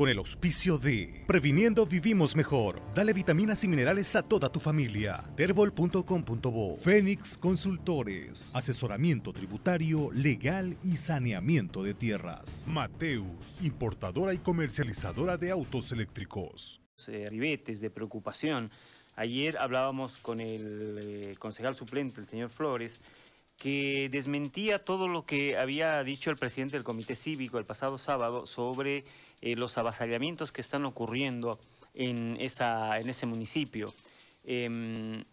con el auspicio de Previniendo Vivimos Mejor. Dale vitaminas y minerales a toda tu familia. Terbol.com.bo Fénix Consultores. Asesoramiento tributario, legal y saneamiento de tierras. Mateus, importadora y comercializadora de autos eléctricos. Eh, ribetes de preocupación. Ayer hablábamos con el eh, concejal suplente, el señor Flores, que desmentía todo lo que había dicho el presidente del Comité Cívico el pasado sábado sobre eh, los avasallamientos que están ocurriendo en, esa, en ese municipio. Em,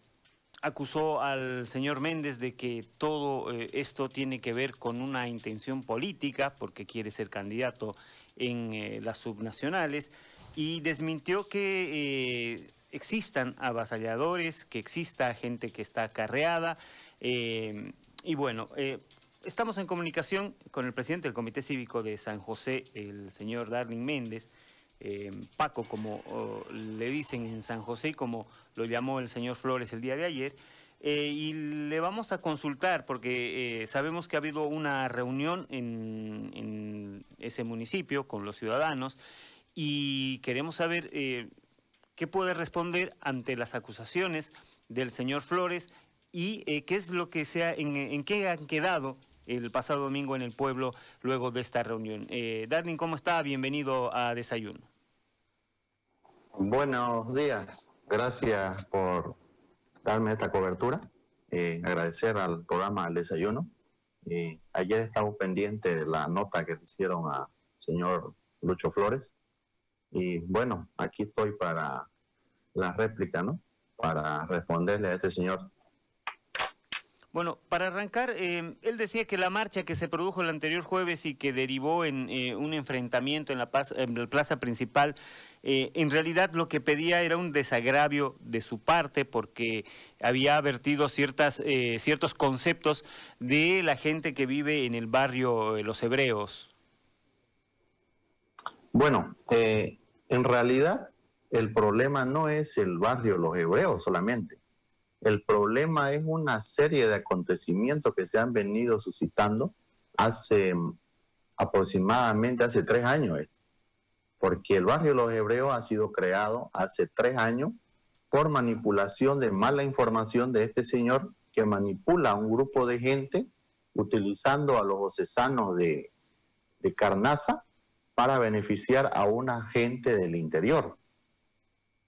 acusó al señor Méndez de que todo eh, esto tiene que ver con una intención política, porque quiere ser candidato en eh, las subnacionales, y desmintió que existan avasalladores, que exista gente que está acarreada, em, y bueno, estamos en comunicación con el presidente del Comité Cívico de San José, el señor Darling Méndez, eh, Paco, como le dicen en San José, como lo llamó el señor Flores el día de ayer. Eh, y le vamos a consultar porque sabemos que ha habido una reunión en, en, ese municipio con los ciudadanos y queremos saber qué puede responder ante las acusaciones del señor Flores y eh, qué es lo que sea, en, qué han quedado el pasado domingo en el pueblo luego de esta reunión. Eh, Darling, ¿cómo está? Bienvenido a Desayuno. Buenos días, gracias por darme esta cobertura. Eh, agradecer al programa El Desayuno. Eh, ayer estamos pendientes de la nota que le hicieron al señor Lucho Flores. Y bueno, aquí estoy para la réplica, ¿no? Para responderle a este señor bueno, para arrancar, eh, él decía que la marcha que se produjo el anterior jueves y que derivó en eh, un enfrentamiento en la, plaza principal, eh, en realidad lo que pedía era un desagravio de su parte porque había vertido ciertas, ciertos conceptos de la gente que vive en el barrio de Los Hebreos. Bueno, en realidad el problema no es el barrio Los Hebreos solamente el problema es una serie de acontecimientos que se han venido suscitando hace mm, aproximadamente hace tres años. Porque el barrio los Hebreos ha sido creado hace tres años por manipulación de mala información de este señor que manipula a un grupo de gente utilizando a los ocesanos de, de Carnaza para beneficiar a una gente del interior.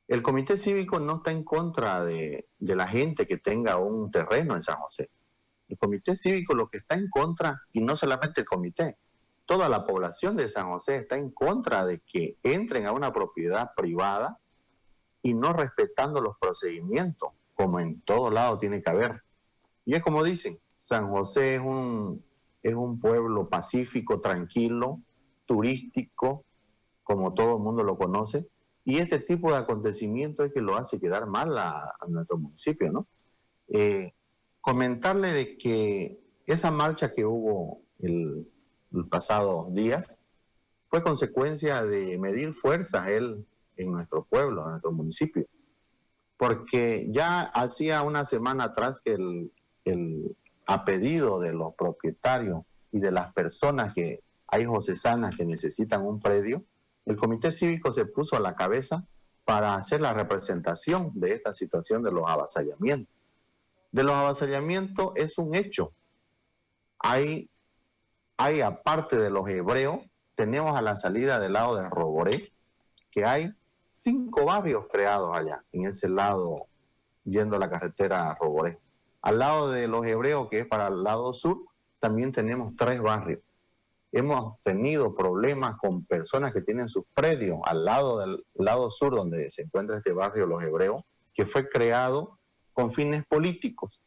El comité cívico no está en contra de, la gente que tenga un terreno en San José. El comité cívico lo que está en contra, y no solamente el comité, toda la población de San José está en contra de que entren a una propiedad privada y no respetando los procedimientos, como en todo lado tiene que haber. Y es como dicen, San José es un, es un pueblo pacífico, tranquilo, turístico, como todo el mundo lo conoce, y este tipo de acontecimiento es que lo hace quedar mal a, nuestro municipio, ¿no? Eh, comentarle de que esa marcha que hubo el, pasado días fue consecuencia de medir fuerzas él en nuestro pueblo, en nuestro municipio. Porque ya hacía una semana atrás que el, el, a pedido de los propietarios y de las personas que hay josesanas que necesitan un predio, el Comité Cívico se puso a la cabeza para hacer la representación de esta situación de los avasallamientos. De los avasallamientos es un hecho. Hay, hay aparte de los hebreos, tenemos a la salida del lado de Roboré, que hay cinco barrios creados allá, en ese lado, yendo a la carretera a Roboré. Al lado de los hebreos, que es para el lado sur, también tenemos tres barrios hemos tenido problemas con personas que tienen sus predios al lado del lado sur donde se encuentra este barrio Los Hebreos, que fue creado con fines políticos.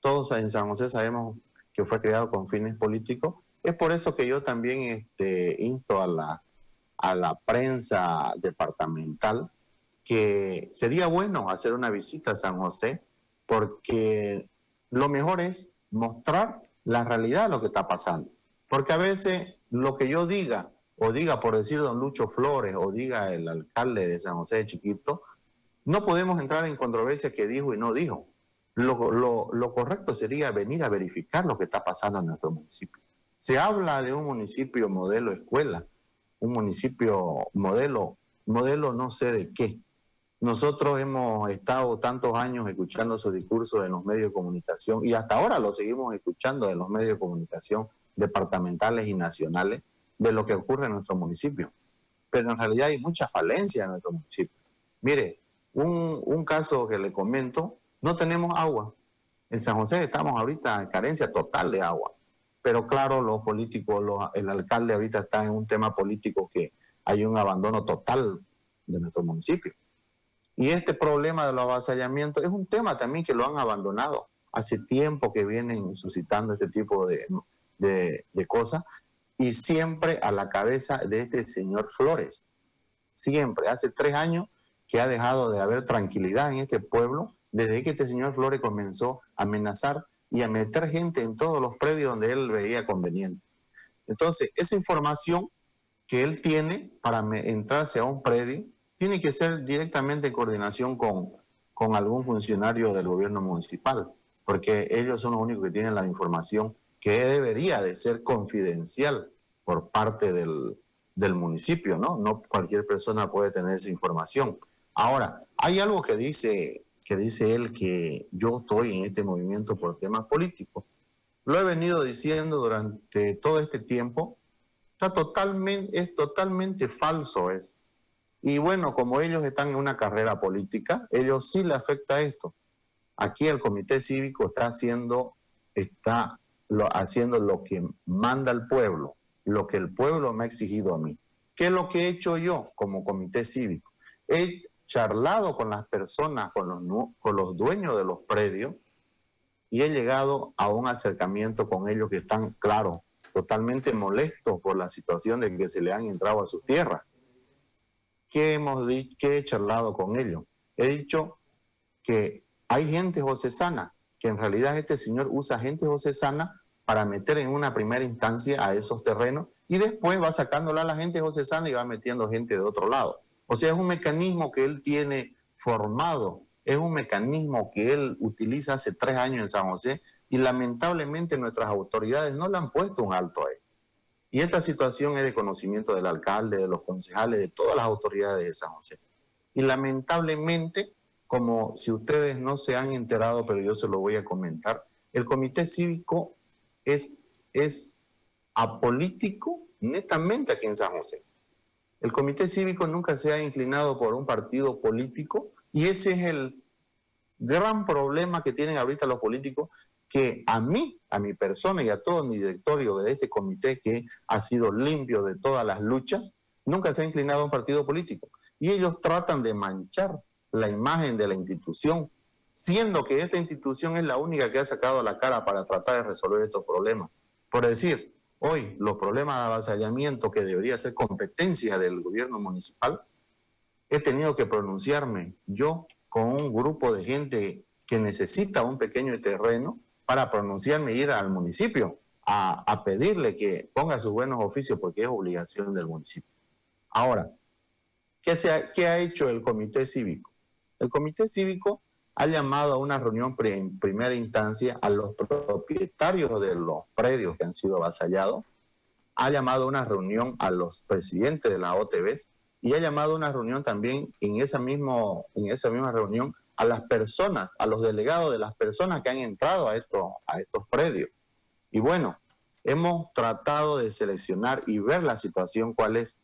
Todos en San José sabemos que fue creado con fines políticos. Es por eso que yo también este, insto a la, a la prensa departamental que sería bueno hacer una visita a San José porque lo mejor es mostrar la realidad de lo que está pasando porque a veces lo que yo diga, o diga por decir don Lucho Flores, o diga el alcalde de San José de Chiquito, no podemos entrar en controversia que dijo y no dijo. Lo, correcto sería venir a verificar lo que está pasando en nuestro municipio. Se habla de un municipio modelo escuela, un municipio modelo, modelo no sé de qué. Nosotros hemos estado tantos años escuchando su discurso en los medios de comunicación y hasta ahora lo seguimos escuchando en los medios de comunicación departamentales y nacionales de lo que ocurre en nuestro municipio. Pero en realidad hay mucha falencia en nuestro municipio. Mire, un, caso que le comento, no tenemos agua. En San José estamos ahorita en carencia total de agua. Pero claro, los políticos, el alcalde ahorita está en un tema político que hay un abandono total de nuestro municipio. Y este problema de los avasallamientos es un tema también que lo han abandonado. Hace tiempo que vienen suscitando este tipo de, de cosas y siempre a la cabeza de este señor Flores. Siempre, hace tres años que ha dejado de haber tranquilidad en este pueblo desde que este señor Flores comenzó a amenazar y a meter gente en todos los predios donde él veía conveniente. Entonces, esa información que él tiene para entrarse a un predio tiene que ser directamente en coordinación con, con algún funcionario del gobierno municipal, porque ellos son los únicos que tienen la información que debería de ser confidencial por parte del, del municipio, ¿no? No cualquier persona puede tener esa información. Ahora, hay algo que dice que dice él que yo estoy en este movimiento por temas políticos. Lo he venido diciendo durante todo este tiempo. Está totalmente, es totalmente falso eso. Y bueno, como ellos están en una carrera política, ellos sí le afecta esto. Aquí el comité cívico está haciendo, está lo, haciendo lo que manda el pueblo, lo que el pueblo me ha exigido a mí. ¿Qué es lo que he hecho yo como comité cívico? He charlado con las personas, con los, con los dueños de los predios, y he llegado a un acercamiento con ellos que están, claro, totalmente molestos por la situación de que se le han entrado a su tierra. ¿Qué, hemos dicho, qué he charlado con ellos? He dicho que hay gente josesana, que en realidad este señor usa gente josesana para meter en una primera instancia a esos terrenos y después va sacándola a la gente josesana y va metiendo gente de otro lado. O sea, es un mecanismo que él tiene formado, es un mecanismo que él utiliza hace tres años en San José y lamentablemente nuestras autoridades no le han puesto un alto a esto. Y esta situación es de conocimiento del alcalde, de los concejales, de todas las autoridades de San José. Y lamentablemente, como si ustedes no se han enterado, pero yo se lo voy a comentar, el comité cívico es, es apolítico netamente aquí en San José. El comité cívico nunca se ha inclinado por un partido político y ese es el gran problema que tienen ahorita los políticos, que a mí, a mi persona y a todo mi directorio de este comité que ha sido limpio de todas las luchas, nunca se ha inclinado a un partido político. Y ellos tratan de manchar la imagen de la institución, siendo que esta institución es la única que ha sacado la cara para tratar de resolver estos problemas. Por decir, Hoy los problemas de avasallamiento que debería ser competencia del gobierno municipal, he tenido que pronunciarme yo con un grupo de gente que necesita un pequeño terreno para pronunciarme ir al municipio a, pedirle que ponga sus buenos oficios porque es obligación del municipio. Ahora, ¿qué, se ha, ¿qué ha hecho el comité cívico? El comité cívico ha llamado a una reunión en primera instancia a los propietarios de los predios que han sido avasallados, ha llamado a una reunión a los presidentes de la OTB y ha llamado a una reunión también en esa, en esa misma reunión a las personas, a los delegados de las personas que han entrado a estos, a estos predios. Y bueno, hemos tratado de seleccionar y ver la situación cuál es.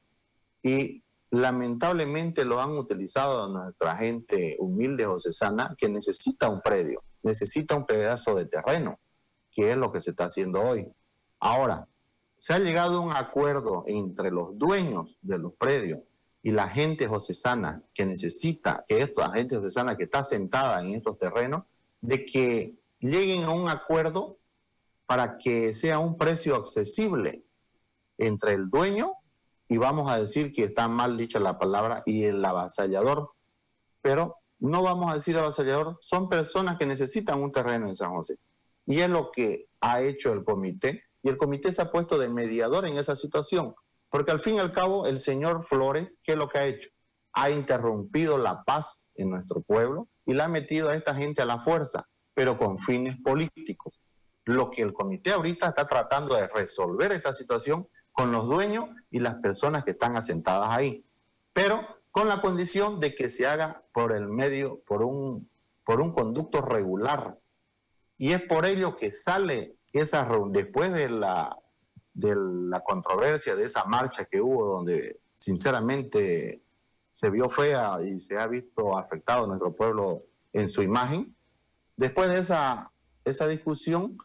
Y lamentablemente lo han utilizado nuestra gente humilde josesana que necesita un predio, necesita un pedazo de terreno, que es lo que se está haciendo hoy. Ahora, se ha llegado a un acuerdo entre los dueños de los predios y la gente josesana que necesita, que esta gente josesana que está sentada en estos terrenos, de que lleguen a un acuerdo para que sea un precio accesible entre el dueño y vamos a decir que está mal dicha la palabra y el avasallador, pero no vamos a decir avasallador, son personas que necesitan un terreno en San José. Y es lo que ha hecho el comité, y el comité se ha puesto de mediador en esa situación, porque al fin y al cabo el señor Flores, ¿qué es lo que ha hecho? Ha interrumpido la paz en nuestro pueblo y la ha metido a esta gente a la fuerza, pero con fines políticos. Lo que el comité ahorita está tratando de resolver esta situación con los dueños y las personas que están asentadas ahí, pero con la condición de que se haga por el medio, por un, por un conducto regular. Y es por ello que sale esa después de la, de la controversia de esa marcha que hubo, donde sinceramente se vio fea y se ha visto afectado nuestro pueblo en su imagen. Después de esa, esa discusión,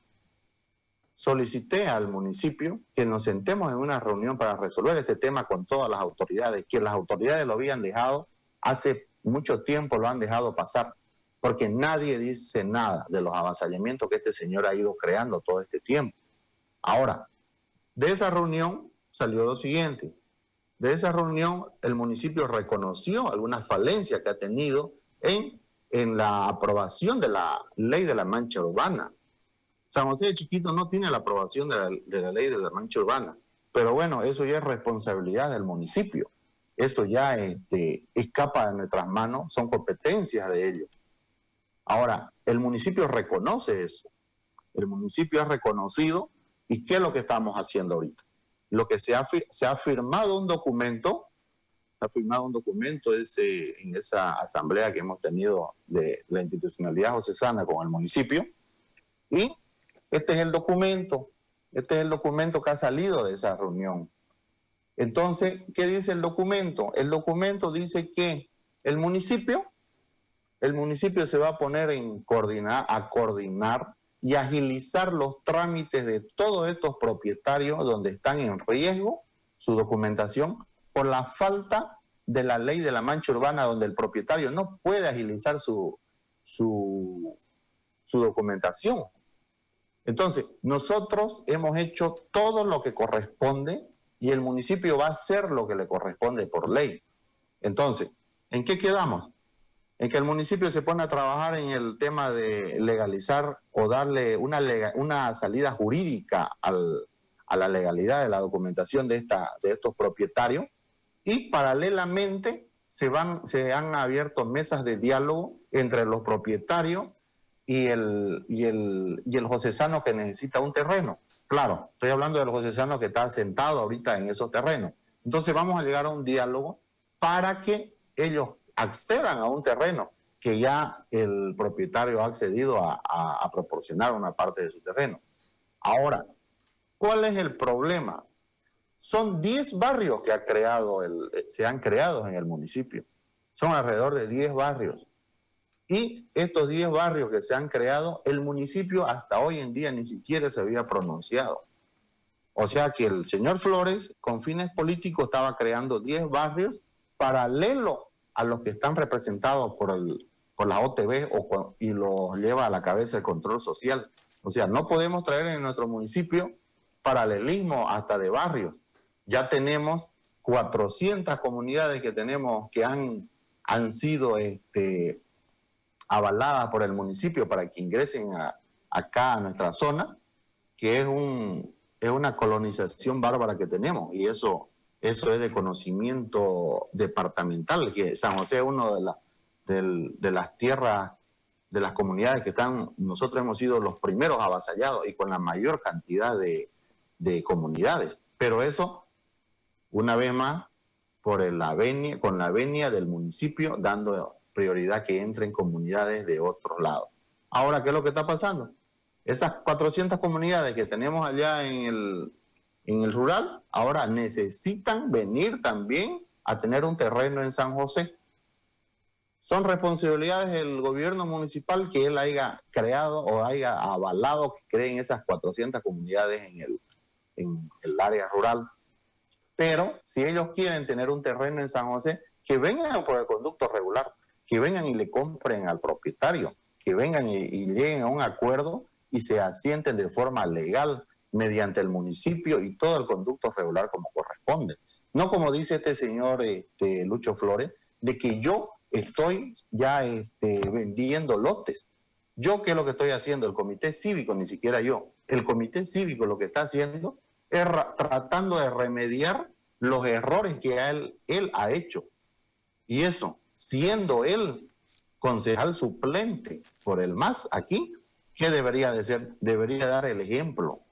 solicité al municipio que nos sentemos en una reunión para resolver este tema con todas las autoridades, que las autoridades lo habían dejado hace mucho tiempo, lo han dejado pasar, porque nadie dice nada de los avasallamientos que este señor ha ido creando todo este tiempo. Ahora, de esa reunión salió lo siguiente. De esa reunión, el municipio reconoció algunas falencias que ha tenido en, en la aprobación de la ley de la mancha urbana. San José de Chiquito no tiene la aprobación de la, ley de la mancha urbana, pero bueno, eso ya es responsabilidad del municipio. Eso ya este, escapa de nuestras manos, son competencias de ellos. Ahora, el municipio reconoce eso. El municipio ha reconocido y ¿qué es lo que estamos haciendo ahorita? lo que se ha, se ha firmado un documento, se ha firmado un documento en esa asamblea que hemos tenido de la institucionalidad josesana con el municipio, y este es el documento, este es el documento que ha salido de esa reunión. Entonces, ¿qué dice el documento? El documento dice que el municipio, el municipio se va a poner en coordinar, a coordinar y agilizar los trámites de todos estos propietarios donde están en riesgo su documentación por la falta de la ley de la mancha urbana donde el propietario no puede agilizar su, su, su documentación. Entonces, nosotros hemos hecho todo lo que corresponde y el municipio va a hacer lo que le corresponde por ley. Entonces, ¿en qué quedamos? en que el municipio se pone a trabajar en el tema de legalizar o darle una, salida jurídica a la legalidad de la documentación de, estos propietarios y paralelamente se, se han abierto mesas de diálogo entre los propietarios y el, y el, y el josesano que necesita un terreno. Claro, estoy hablando del josesano que está sentado ahorita en esos terrenos. Entonces vamos a llegar a un diálogo para que ellos accedan a un terreno que ya el propietario ha accedido a, proporcionar una parte de su terreno. Ahora, ¿cuál es el problema? Son 10 barrios que ha creado el, se han creado en el municipio. Son alrededor de 10 barrios. Y estos 10 barrios que se han creado, el municipio hasta hoy en día ni siquiera se había pronunciado. O sea que el señor Flores, con fines políticos, estaba creando 10 barrios paralelo a los que están representados por, el, por la OTB y los lleva a la cabeza el control social. O sea, no podemos traer en nuestro municipio paralelismo hasta de barrios. Ya tenemos 400 comunidades que tenemos que han, han sido este, avaladas por el municipio para que ingresen acá a nuestra zona, que es, un, es una colonización bárbara que tenemos y eso eso es de conocimiento departamental, que San José es uno de, de, las tierras, de las comunidades que están, nosotros hemos sido los primeros avasallados y con la mayor cantidad de, comunidades. Pero eso, una vez más, por venia, con la venia del municipio, dando prioridad que entren comunidades de otro lado. Ahora, ¿qué es lo que está pasando? Esas 400 comunidades que tenemos allá en el, en el rural, ahora necesitan venir también a tener un terreno en San José. Son responsabilidades del gobierno municipal que él haya creado o haya avalado que creen esas 400 comunidades en el, en el área rural. Pero si ellos quieren tener un terreno en San José, que vengan por el conducto regular, que vengan y le compren al propietario, que vengan y, lleguen a un acuerdo y se asienten de forma legal mediante el municipio y todo el conducto regular como corresponde. No como dice este señor este, Lucho Flores, de que yo estoy ya este, vendiendo lotes. Yo, ¿qué es lo que estoy haciendo? El comité cívico, ni siquiera yo. El comité cívico lo que está haciendo es tratando de remediar los errores que él ha hecho. Y eso, siendo él concejal suplente por el MAS aquí, ¿qué debería de ser? Debería dar el ejemplo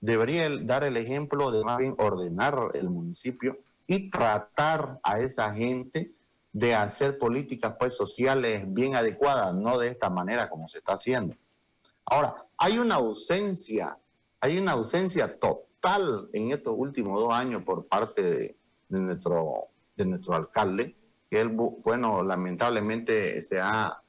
debería dar el ejemplo de más bien ordenar el municipio y tratar a esa gente de hacer políticas pues sociales bien adecuadas, no de esta manera como se está haciendo. Ahora, hay una ausencia, hay una ausencia total en estos últimos dos años por parte de, nuestro, de nuestro alcalde, él, bueno, lamentablemente se ha,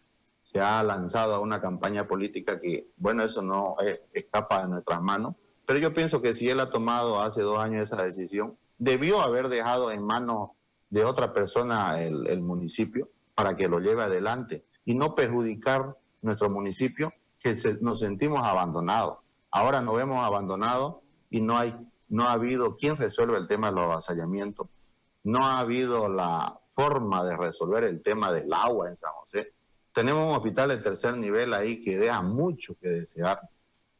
se ha lanzado a una campaña política que, bueno, eso no escapa de nuestras manos, pero yo pienso que si él ha tomado hace dos años esa decisión, debió haber dejado en manos de otra persona el, municipio para que lo lleve adelante y no perjudicar nuestro municipio que nos sentimos abandonados. Ahora nos vemos abandonados y no hay no ha habido quien resuelva el tema de los avasallamientos, no ha habido la forma de resolver el tema del agua en San José. Tenemos un hospital de tercer nivel ahí que deja mucho que desear.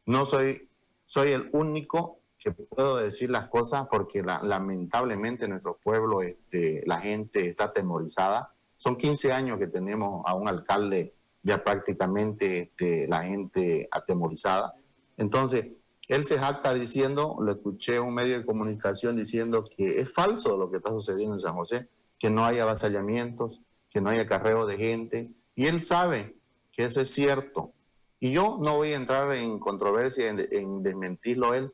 No soy, soy el único que puedo decir las cosas porque lamentablemente en nuestro pueblo este, la gente está atemorizada. Son 15 años que tenemos a un alcalde ya prácticamente este, la gente atemorizada. Entonces, él se jacta diciendo, lo escuché un medio de comunicación diciendo que es falso lo que está sucediendo en San José, que no hay avasallamientos, que no hay acarreo de gente, y él sabe que eso es cierto. Y yo no voy a entrar en controversia, en, en desmentirlo él,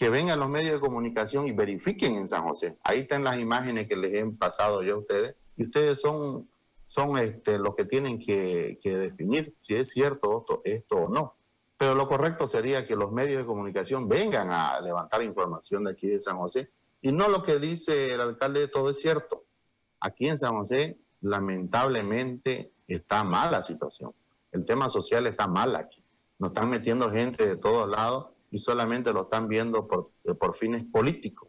que vengan los medios de comunicación y verifiquen en San José. Ahí están las imágenes que les he pasado yo a ustedes y ustedes son, son este, los que tienen que, definir si es cierto esto, esto o no. Pero lo correcto sería que los medios de comunicación vengan a levantar información de aquí de San José y no lo que dice el alcalde, todo es cierto. Aquí en San José, lamentablemente, está mal la situación. El tema social está mal aquí. Nos están metiendo gente de todos lados y solamente lo están viendo por, eh, por fines políticos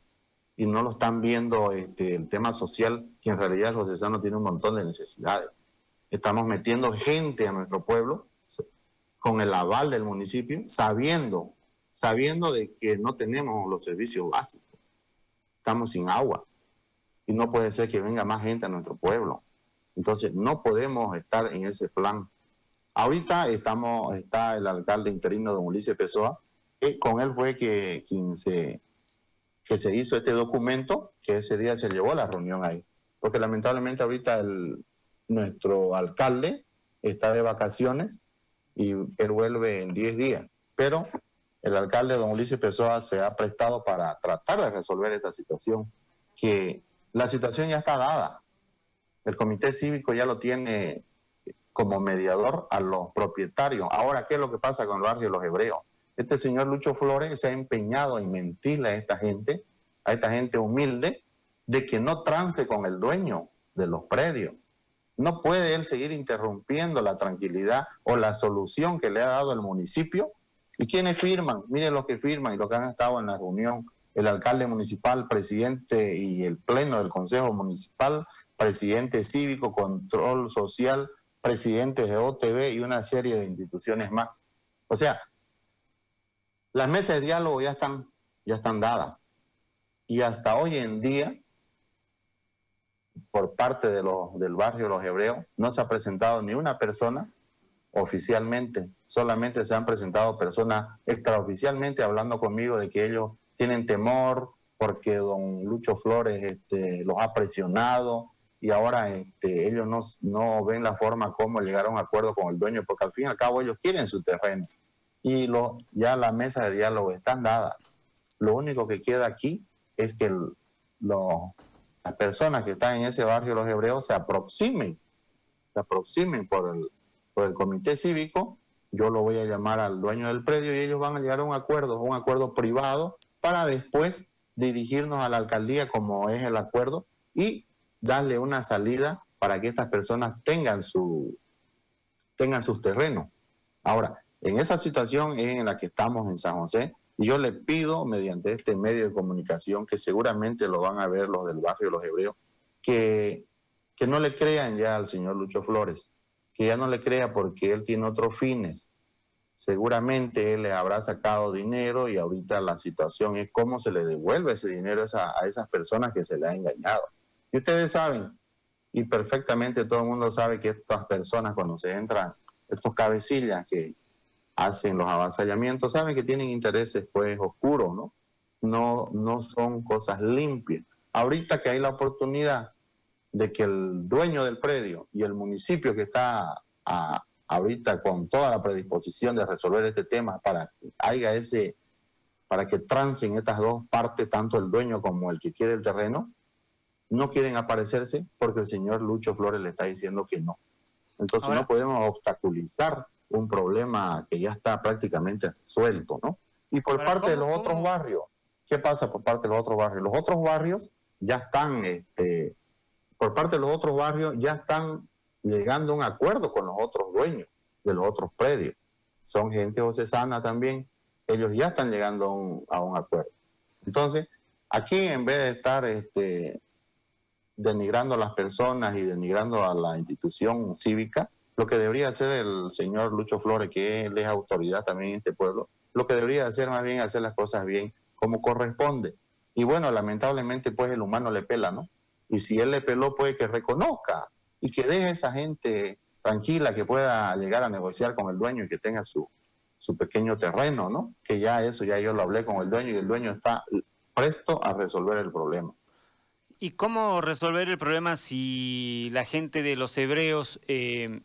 y no lo están viendo este, el tema social, que en realidad los cesanos tiene un montón de necesidades. Estamos metiendo gente a nuestro pueblo con el aval del municipio, sabiendo, sabiendo de que no tenemos los servicios básicos. Estamos sin agua y no puede ser que venga más gente a nuestro pueblo. Entonces no podemos estar en ese plan. Ahorita estamos, está el alcalde interino don Ulises Pessoa, con él fue que quien se, que se hizo este documento, que ese día se llevó la reunión ahí. Porque lamentablemente ahorita nuestro alcalde está de vacaciones y él vuelve en 10 días. Pero el alcalde, don Ulises Pessoa, se ha prestado para tratar de resolver esta situación, que la situación ya está dada. El comité cívico ya lo tiene como mediador a los propietarios. Ahora, ¿qué es lo que pasa con el barrio de los hebreos? Este señor Lucho Flores se ha empeñado en mentirle a esta gente, a esta gente humilde, de que no trance con el dueño de los predios. No puede él seguir interrumpiendo la tranquilidad o la solución que le ha dado el municipio. ¿Y quiénes firman? Miren los que firman y los que han estado en la reunión. El alcalde municipal, presidente y el pleno del Consejo Municipal, presidente cívico, control social, presidente de OTV y una serie de instituciones más. O sea, las mesas de diálogo ya están, ya están dadas. Y hasta hoy en día, por parte de los, del barrio Los Hebreos, no se ha presentado ni una persona oficialmente, solamente se han presentado personas extraoficialmente hablando conmigo de que ellos tienen temor porque don Lucho Flores este, los ha presionado y ahora este, ellos no, no ven la forma como llegar a un acuerdo con el dueño, porque al fin y al cabo ellos quieren su terreno y lo, ya la mesa de diálogo están dadas. Lo único que queda aquí es que las personas que están en ese barrio, los hebreos, se aproximen, se aproximen por el, por el comité cívico. Yo lo voy a llamar al dueño del predio y ellos van a llegar a un acuerdo, un acuerdo privado, para después dirigirnos a la alcaldía como es el acuerdo y darle una salida para que estas personas tengan su tengan sus terrenos. Ahora, en esa situación en la que estamos en San José yo le pido mediante este medio de comunicación que seguramente lo van a ver los del barrio Los Hebreos, que, que no le crean ya al señor Lucho Flores, que ya no le crea porque él tiene otros fines. Seguramente él le habrá sacado dinero y ahorita la situación es cómo se le devuelve ese dinero a, a esas personas que se le ha engañado. Y ustedes saben, y perfectamente todo el mundo sabe que estas personas cuando se entran, estos cabecillas que, hacen los avasallamientos, saben que tienen intereses pues oscuros, ¿no? No, no son cosas limpias. Ahorita que hay la oportunidad de que el dueño del predio y el municipio que está ahorita con toda la predisposición de resolver este tema para que haya ese, para que trancen estas dos partes, tanto el dueño como el que quiere el terreno, no quieren aparecerse porque el señor Lucho Flores le está diciendo que no. Entonces no podemos obstaculizar un problema que ya está prácticamente resuelto, ¿no? Y por parte de los otros barrios, ¿qué pasa por parte de los otros barrios? Los otros barrios ya están, este, por parte de los otros barrios, ya están llegando a un acuerdo con los otros dueños de los otros predios. Son gente ocesana también, ellos ya están llegando a un, a un acuerdo. Entonces, aquí en vez de estar este, denigrando a las personas y denigrando a la institución cívica, lo que debería hacer el señor Lucho Flores, que él es autoridad también en este pueblo, lo que debería hacer más bien hacer las cosas bien como corresponde. Y bueno, lamentablemente pues el humano le pela, ¿no? Y si él le peló, puede que reconozca y que deje a esa gente tranquila que pueda llegar a negociar con el dueño y que tenga su, su pequeño terreno, ¿no? Que ya eso, ya yo lo hablé con el dueño y el dueño está presto a resolver el problema. ¿Y cómo resolver el problema si la gente de los hebreos eh,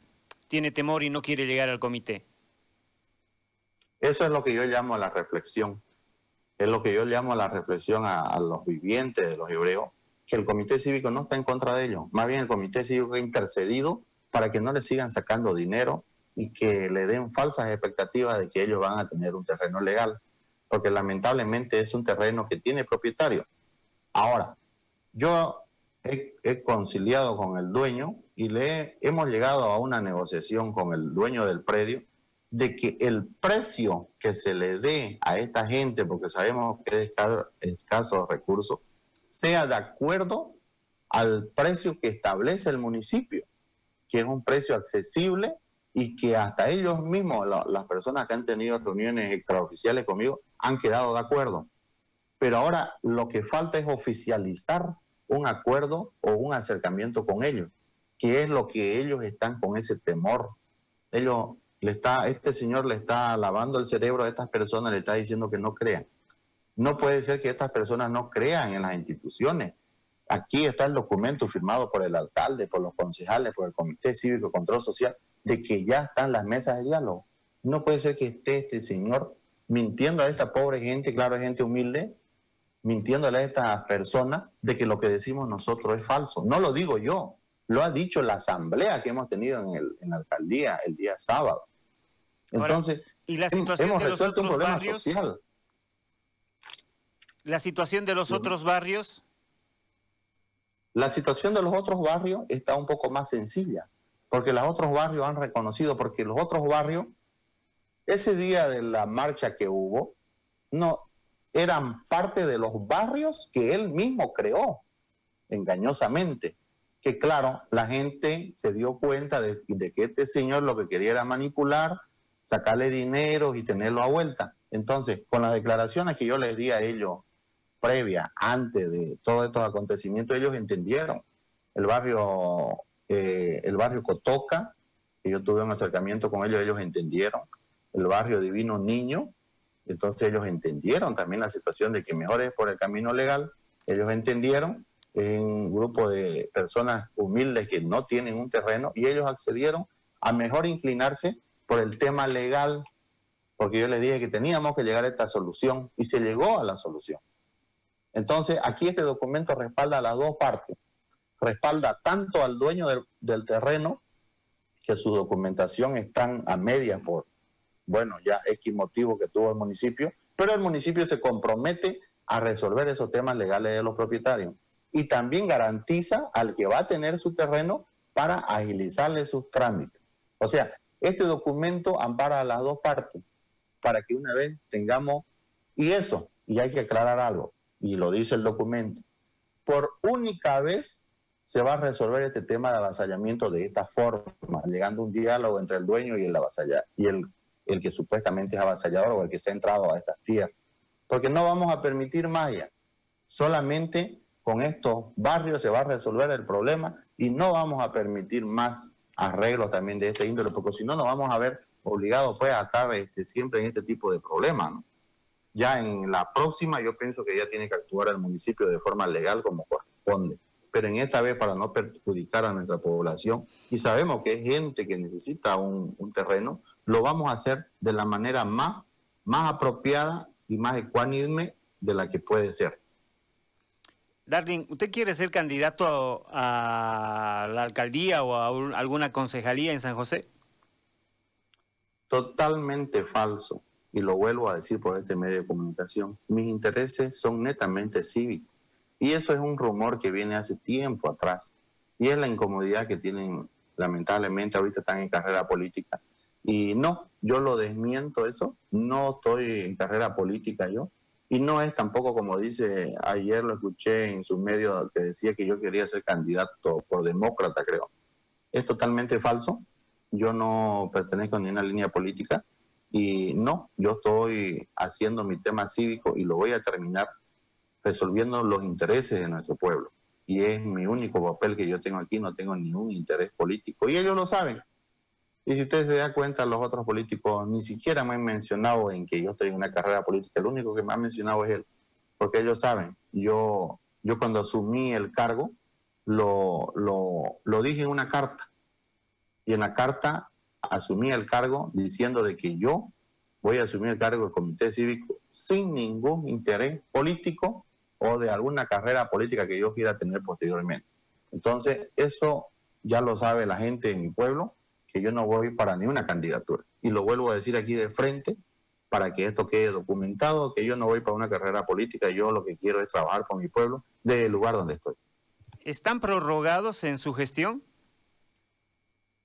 tiene temor y no quiere llegar al comité? Eso es lo que yo llamo la reflexión. Es lo que yo llamo la reflexión a, los vivientes de los hebreos, que el comité cívico no está en contra de ellos. Más bien el comité cívico ha intercedido para que no le sigan sacando dinero y que le den falsas expectativas de que ellos van a tener un terreno legal, porque lamentablemente es un terreno que tiene propietario. Ahora, yo he, conciliado con el dueño y le hemos llegado a una negociación con el dueño del predio de que el precio que se le dé a esta gente, porque sabemos que es escaso recurso, sea de acuerdo al precio que establece el municipio, que es un precio accesible y que hasta ellos mismos, las personas que han tenido reuniones extraoficiales conmigo, han quedado de acuerdo. Pero ahora lo que falta es oficializar un acuerdo o un acercamiento con ellos, que es lo que ellos están con ese temor. Ellos le está, este señor le está lavando el cerebro a estas personas, le está diciendo que no crean. No puede ser que estas personas no crean en las instituciones. Aquí está el documento firmado por el alcalde, por los concejales, por el Comité Cívico de Control Social, de que ya están las mesas de diálogo. No puede ser que esté este señor mintiendo a esta pobre gente, claro, gente humilde, mintiéndole a estas personas de que lo que decimos nosotros es falso. No lo digo yo, lo ha dicho la asamblea que hemos tenido en, el, en la alcaldía el día sábado. Entonces, ¿y la situación hemos de los resuelto un problema barrios? social. ¿La situación de los otros barrios? La situación de los otros barrios está un poco más sencilla, porque los otros barrios han reconocido, porque los otros barrios, ese día de la marcha que hubo, no, eran parte de los barrios que él mismo creó, engañosamente. Que claro, la gente se dio cuenta de, que este señor lo que quería era manipular, sacarle dinero y tenerlo a vuelta. Entonces, con las declaraciones que yo les di a ellos previa, antes de todos estos acontecimientos, ellos entendieron. El barrio, eh, el barrio Cotoca, yo tuve un acercamiento con ellos, ellos entendieron. El barrio Divino Niño, entonces ellos entendieron también la situación de que mejor es por el camino legal. Ellos entendieron en un grupo de personas humildes que no tienen un terreno y ellos accedieron a mejor inclinarse por el tema legal, porque yo les dije que teníamos que llegar a esta solución y se llegó a la solución. Entonces, aquí este documento respalda a las dos partes. Respalda tanto al dueño del, terreno, que su documentación está a media por, bueno, ya X motivo que tuvo el municipio, pero el municipio se compromete a resolver esos temas legales de los propietarios y también garantiza al que va a tener su terreno para agilizarle sus trámites. O sea, este documento ampara a las dos partes para que una vez tengamos, y eso, y hay que aclarar algo, y lo dice el documento, por única vez se va a resolver este tema de avasallamiento de esta forma, llegando a un diálogo entre el dueño y el avasallar, y el el que supuestamente es avasallador o el que se ha entrado a estas tierras. Porque no vamos a permitir más. Solamente con estos barrios se va a resolver el problema y no vamos a permitir más arreglos también de este índole, porque si no nos vamos a ver obligados pues a estar este, siempre en este tipo de problemas. Ya en la próxima yo pienso que ya tiene que actuar el municipio de forma legal como corresponde. Pero en esta vez para no perjudicar a nuestra población y sabemos que es gente que necesita un, un terreno, lo vamos a hacer de la manera más, más apropiada y más ecuánime de la que puede ser. Darling, ¿usted quiere ser candidato a la alcaldía o a alguna concejalía en San José? Totalmente falso. Y lo vuelvo a decir por este medio de comunicación. Mis intereses son netamente cívicos. Y eso es un rumor que viene hace tiempo atrás. Y es la incomodidad que tienen, lamentablemente, ahorita están en carrera política. Y no, yo lo desmiento eso. No estoy en carrera política yo. Y no es tampoco como dice, ayer lo escuché en su medio que decía que yo quería ser candidato por demócrata, creo. Es totalmente falso. Yo no pertenezco a ninguna línea política y no, yo estoy haciendo mi tema cívico y lo voy a terminar resolviendo los intereses de nuestro pueblo. Y es mi único papel que yo tengo aquí, no tengo ningún interés político. Y ellos lo saben. Y si ustedes se dan cuenta, los otros políticos ni siquiera me han mencionado en que yo estoy en una carrera política. El único que me ha mencionado es él, porque ellos saben. Yo, yo cuando asumí el cargo, lo, lo, lo dije en una carta. Y en la carta asumí el cargo diciendo de que yo voy a asumir el cargo del comité cívico sin ningún interés político o de alguna carrera política que yo quiera tener posteriormente. Entonces, eso ya lo sabe la gente en mi pueblo yo no voy para ni una candidatura. Y lo vuelvo a decir aquí de frente para que esto quede documentado, que yo no voy para una carrera política, yo lo que quiero es trabajar con mi pueblo desde el lugar donde estoy. ¿Están prorrogados en su gestión?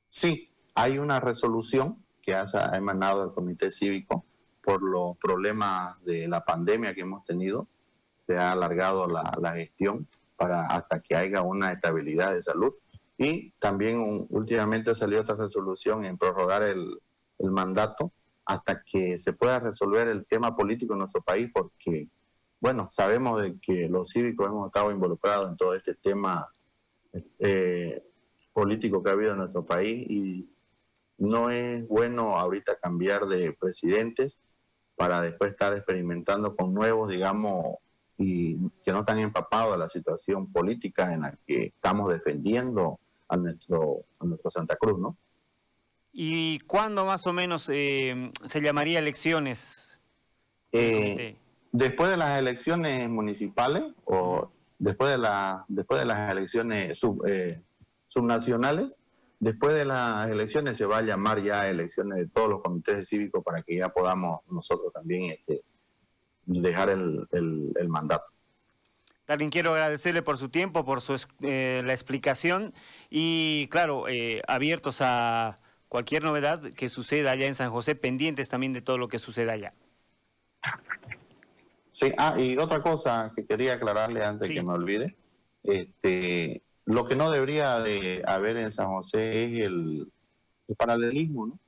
Sí, hay una resolución que ha emanado del Comité Cívico por los problemas de la pandemia que hemos tenido. Se ha alargado la, gestión para hasta que haya una estabilidad de salud y también últimamente salió otra resolución en prorrogar el, mandato hasta que se pueda resolver el tema político en nuestro país, porque, bueno, sabemos de que los cívicos hemos estado involucrados en todo este tema eh, político que ha habido en nuestro país y no es bueno ahorita cambiar de presidentes para después estar experimentando con nuevos, digamos, y que no están empapados de la situación política en la que estamos defendiendo a nuestro, a nuestro Santa Cruz, ¿no? ¿Y cuándo más o menos eh, se llamaría elecciones? Eh, después de las elecciones municipales o después de, la, después de las elecciones sub, eh, subnacionales, después de las elecciones se va a llamar ya elecciones de todos los comités cívicos para que ya podamos nosotros también este, dejar el, el mandato. También quiero agradecerle por su tiempo, por su, eh, la explicación y, claro, eh, abiertos a cualquier novedad que suceda allá en San José, pendientes también de todo lo que suceda allá. Sí, ah, y otra cosa que quería aclararle antes que me olvide, este, lo que no debería de haber en San José es el, el paralelismo, ¿no?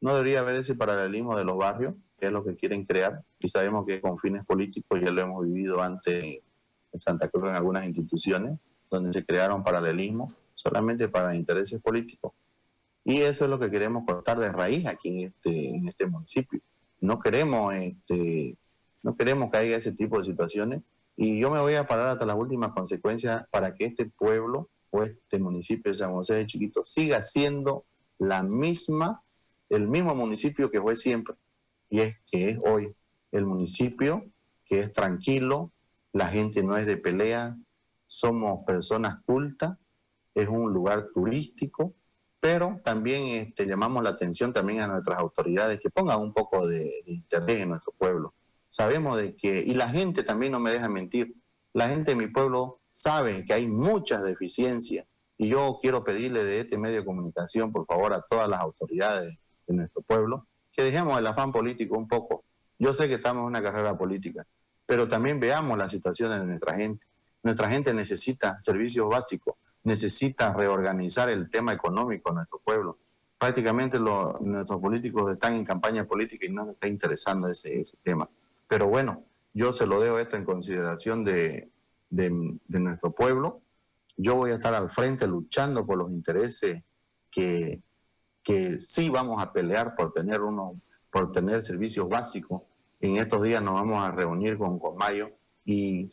No debería haber ese paralelismo de los barrios, que es lo que quieren crear, y sabemos que con fines políticos ya lo hemos vivido antes Santa Cruz en algunas instituciones donde se crearon paralelismos solamente para intereses políticos. Y eso es lo que queremos cortar de raíz aquí en este, en este municipio. No queremos, este, no queremos que haya ese tipo de situaciones y yo me voy a parar hasta las últimas consecuencias para que este pueblo o este municipio de San José de Chiquito siga siendo la misma, el mismo municipio que fue siempre. Y es que es hoy el municipio que es tranquilo, la gente no es de pelea, somos personas cultas, es un lugar turístico, pero también este, llamamos la atención también a nuestras autoridades que pongan un poco de, interés en nuestro pueblo. Sabemos de que, y la gente también no me deja mentir, la gente de mi pueblo sabe que hay muchas deficiencias y yo quiero pedirle de este medio de comunicación, por favor, a todas las autoridades de nuestro pueblo, que dejemos el afán político un poco. Yo sé que estamos en una carrera política, pero también veamos la situación de nuestra gente. Nuestra gente necesita servicios básicos, necesita reorganizar el tema económico de nuestro pueblo. Prácticamente nuestros políticos están en campaña política y no les está interesando ese, tema. Pero bueno, yo se lo dejo esto en consideración de, de, nuestro pueblo. Yo voy a estar al frente luchando por los intereses que, que sí vamos a pelear por tener uno, por tener servicios básicos. En estos días nos vamos a reunir con Mayo y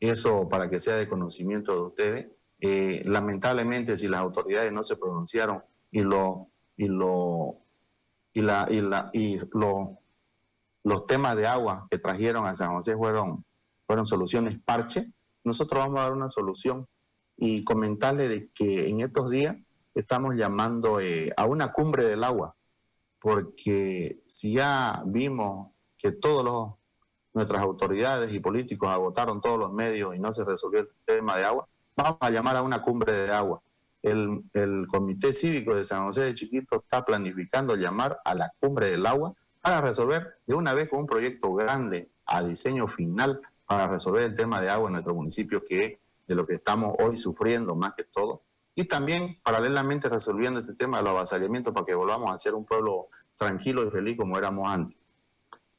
eso para que sea de conocimiento de ustedes. Eh, lamentablemente, si las autoridades no se pronunciaron y lo y lo y la y la y lo, los temas de agua que trajeron a San José fueron fueron soluciones parche, nosotros vamos a dar una solución y comentarle de que en estos días estamos llamando eh, a una cumbre del agua, porque si ya vimos que todos los nuestras autoridades y políticos agotaron todos los medios y no se resolvió el tema de agua, vamos a llamar a una cumbre de agua. El, el Comité Cívico de San José de Chiquito está planificando llamar a la cumbre del agua para resolver de una vez con un proyecto grande a diseño final para resolver el tema de agua en nuestro municipio, que es de lo que estamos hoy sufriendo más que todo. Y también, paralelamente, resolviendo este tema de los avasallamientos para que volvamos a ser un pueblo tranquilo y feliz como éramos antes.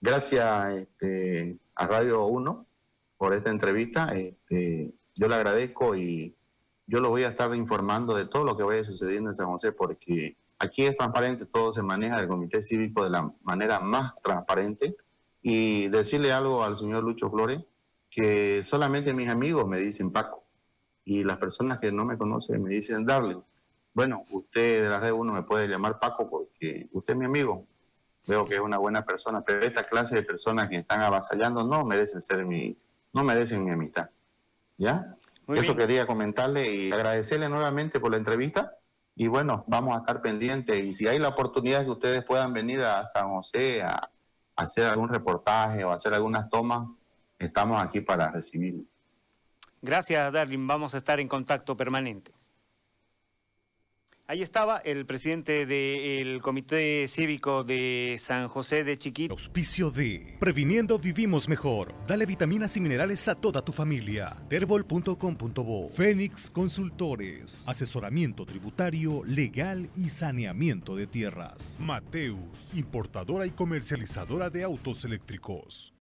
Gracias este, a Radio 1 por esta entrevista. Este, yo le agradezco y yo lo voy a estar informando de todo lo que vaya sucediendo en San José porque aquí es transparente, todo se maneja del Comité Cívico de la manera más transparente. Y decirle algo al señor Lucho Flores, que solamente mis amigos me dicen Paco y las personas que no me conocen me dicen Darling. Bueno, usted de la red 1 me puede llamar Paco porque usted es mi amigo, veo que es una buena persona, pero esta clase de personas que están avasallando no merecen ser mi, no merecen mi amistad. ¿Ya? Eso quería comentarle y agradecerle nuevamente por la entrevista. Y bueno, vamos a estar pendientes. Y si hay la oportunidad que ustedes puedan venir a San José a, hacer algún reportaje o hacer algunas tomas, estamos aquí para recibirlo. Gracias, Darling. Vamos a estar en contacto permanente. Ahí estaba el presidente del Comité Cívico de San José de Chiquito. Auspicio de Previniendo Vivimos Mejor. Dale vitaminas y minerales a toda tu familia. Terbol.com.bo Fénix Consultores. Asesoramiento tributario, legal y saneamiento de tierras. Mateus, importadora y comercializadora de autos eléctricos.